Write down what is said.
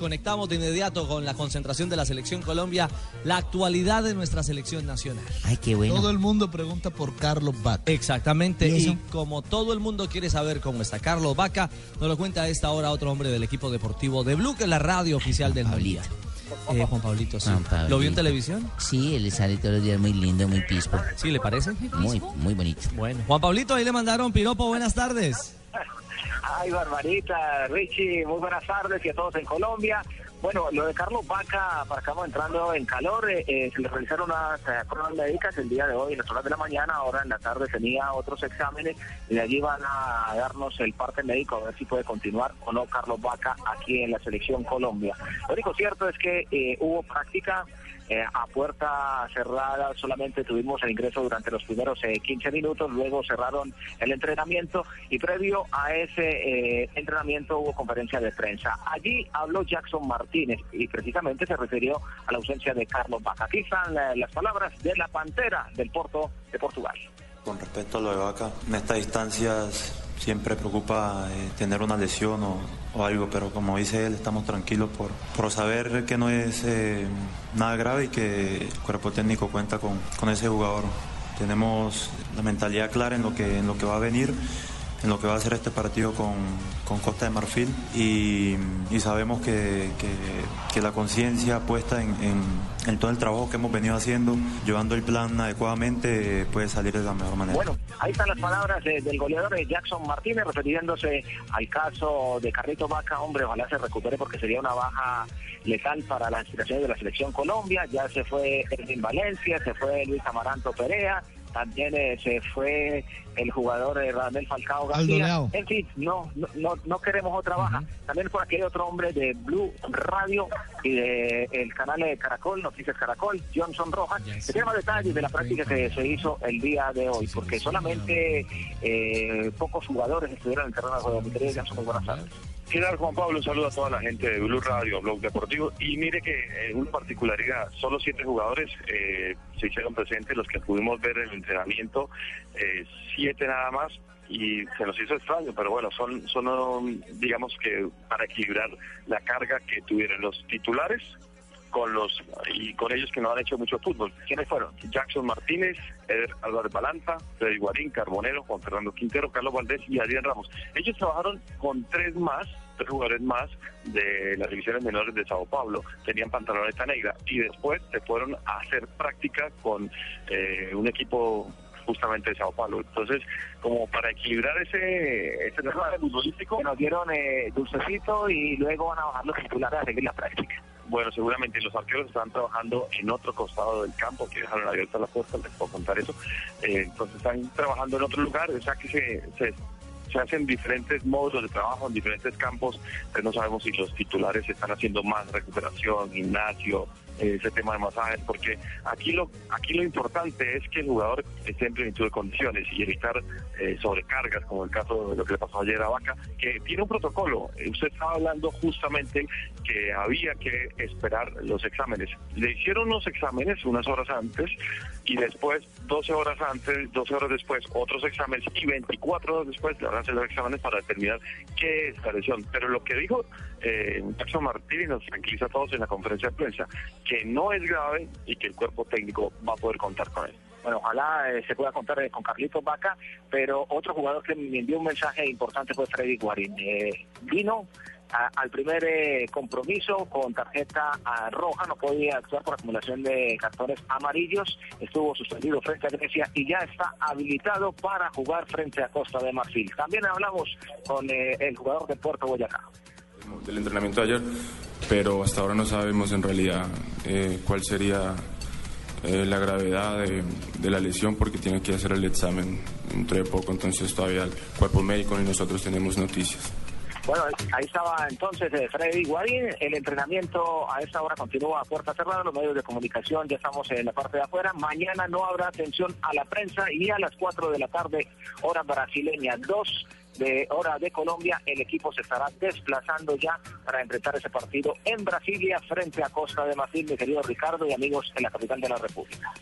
Conectamos de inmediato con la concentración de la selección Colombia, la actualidad de nuestra selección nacional. Ay, qué bueno. Todo el mundo pregunta por Carlos Vaca. Exactamente, ¿Y como todo el mundo quiere saber cómo está Carlos Vaca, nos lo cuenta a esta hora otro hombre del equipo deportivo de Blue, que es la radio oficial del Pablito. Eh, Juan Pablito, sí. Juan Pablito. ¿Lo vio en televisión? Sí, él sale todos los días muy lindo, muy pispo. ¿Sí, le parece? Muy, muy bonito. Bueno, Juan Pablito, ahí le mandaron piropo, buenas tardes. Ay, Barbarita, Richie, muy buenas tardes y a todos en Colombia. Bueno, lo de Carlos Vaca, para acá entrando en calor, eh, eh, se le realizaron unas eh, pruebas médicas el día de hoy, en las horas de la mañana, ahora en la tarde tenía otros exámenes y de allí van a darnos el parte médico a ver si puede continuar o no Carlos Vaca aquí en la selección Colombia. Lo único cierto es que eh, hubo práctica eh, a puerta cerrada, solamente tuvimos el ingreso durante los primeros eh, 15 minutos, luego cerraron el entrenamiento y previo a ese eh, entrenamiento hubo conferencia de prensa. Allí habló Jackson Martínez y precisamente se refirió a la ausencia de Carlos Vaca. Aquí están eh, las palabras de la Pantera del Porto de Portugal. Con respecto a lo de Vaca, en estas distancias siempre preocupa eh, tener una lesión o, o algo, pero como dice él, estamos tranquilos por, por saber que no es eh, nada grave y que el cuerpo técnico cuenta con, con ese jugador. Tenemos la mentalidad clara en lo que, en lo que va a venir, en lo que va a ser este partido con, con Costa de Marfil y, sabemos que, que- la conciencia puesta en, en- todo el trabajo que hemos venido haciendo, llevando el plan adecuadamente, puede salir de la mejor manera. Bueno, ahí están las palabras eh, del goleador eh, Jackson Martínez refiriéndose al caso de Carrito Vaca. Hombre, ojalá se recupere porque sería una baja letal para las aspiraciones de la selección Colombia. Ya se fue Erwin Valencia, se fue Luis Amaranto Perea. También eh, se fue el jugador eh, Radamel Falcao García. En fin, no, no, no, queremos otra baja. También por aquí hay otro hombre de Blue Radio y de el canal de Caracol, Noticias Caracol, Johnson Rojas, que tiene más detalles de la práctica que se hizo el día de hoy, porque solamente eh, pocos jugadores estuvieron en el terreno de juego. Johnson, buenas tardes. ¿Qué tal, Juan Pablo? Un saludo a toda la gente de Blue Radio, Blog Deportivo. Y mire que eh, una particularidad, solo siete jugadores eh, se hicieron presentes, los que pudimos ver el entrenamiento, eh, siete nada más, y se nos hizo extraño, pero bueno, son, son digamos que para equilibrar la carga que tuvieron los titulares con los y con ellos que no han hecho mucho fútbol. ¿Quiénes fueron? Jackson Martínez, Eder Álvarez Balanta, Freddy Guarín, Carbonero, Juan Fernando Quintero, Carlos Valdés y Adrián Ramos. Ellos trabajaron con tres más, tres jugadores más de las divisiones menores de Sao Paulo. Tenían pantaloneta negra y después se fueron a hacer práctica con eh, un equipo justamente de Sao Paulo. Entonces, como para equilibrar ese, ese futbolístico, nos dieron eh, dulcecito y luego van a bajar los titulares a seguir la práctica. Bueno, seguramente los arqueros están trabajando en otro costado del campo, que dejaron abierta la puerta, les puedo contar eso. Eh, entonces están trabajando en otro lugar, o sea que se, se, se hacen diferentes módulos de trabajo en diferentes campos, pero no sabemos si los titulares están haciendo más recuperación, gimnasio, ese tema de masajes, porque aquí lo aquí lo importante es que el jugador esté en plenitud de condiciones y evitar eh, sobrecargas, como el caso de lo que le pasó ayer a Vaca, que tiene un protocolo. Eh, Usted estaba hablando justamente que había que esperar los exámenes. Le hicieron los exámenes unas horas antes y después, 12 horas antes, 12 horas después, otros exámenes y 24 horas después le van a los exámenes para determinar qué es la lesión. Pero lo que dijo eh, Jackson Martínez nos tranquiliza a todos en la conferencia de prensa, que no es grave y que el cuerpo técnico va a poder contar con él. Bueno, ojalá eh, se pueda contar eh, con Carlitos Vaca, pero otro jugador que me envió un mensaje importante fue Freddy Guarín. Eh, vino al primer compromiso con tarjeta roja, no podía actuar por acumulación de cartones amarillos, estuvo suspendido frente a Grecia y ya está habilitado para jugar frente a Costa de Marfil. También hablamos con el jugador de Puerto Boyacá. del entrenamiento de ayer, pero hasta ahora no sabemos en realidad eh, cuál sería eh, la gravedad de, la lesión porque tiene que hacer el examen dentro de poco, entonces todavía el cuerpo médico y nosotros tenemos noticias. Bueno, ahí estaba entonces eh, Freddy Guarín. El entrenamiento a esta hora continúa a puerta cerrada. Los medios de comunicación ya estamos en la parte de afuera. Mañana no habrá atención a la prensa y a las 4 de la tarde, hora brasileña, 2 de hora de Colombia, el equipo se estará desplazando ya para enfrentar ese partido en Brasilia frente a Costa de Marfil, mi querido Ricardo y amigos en la capital de la República.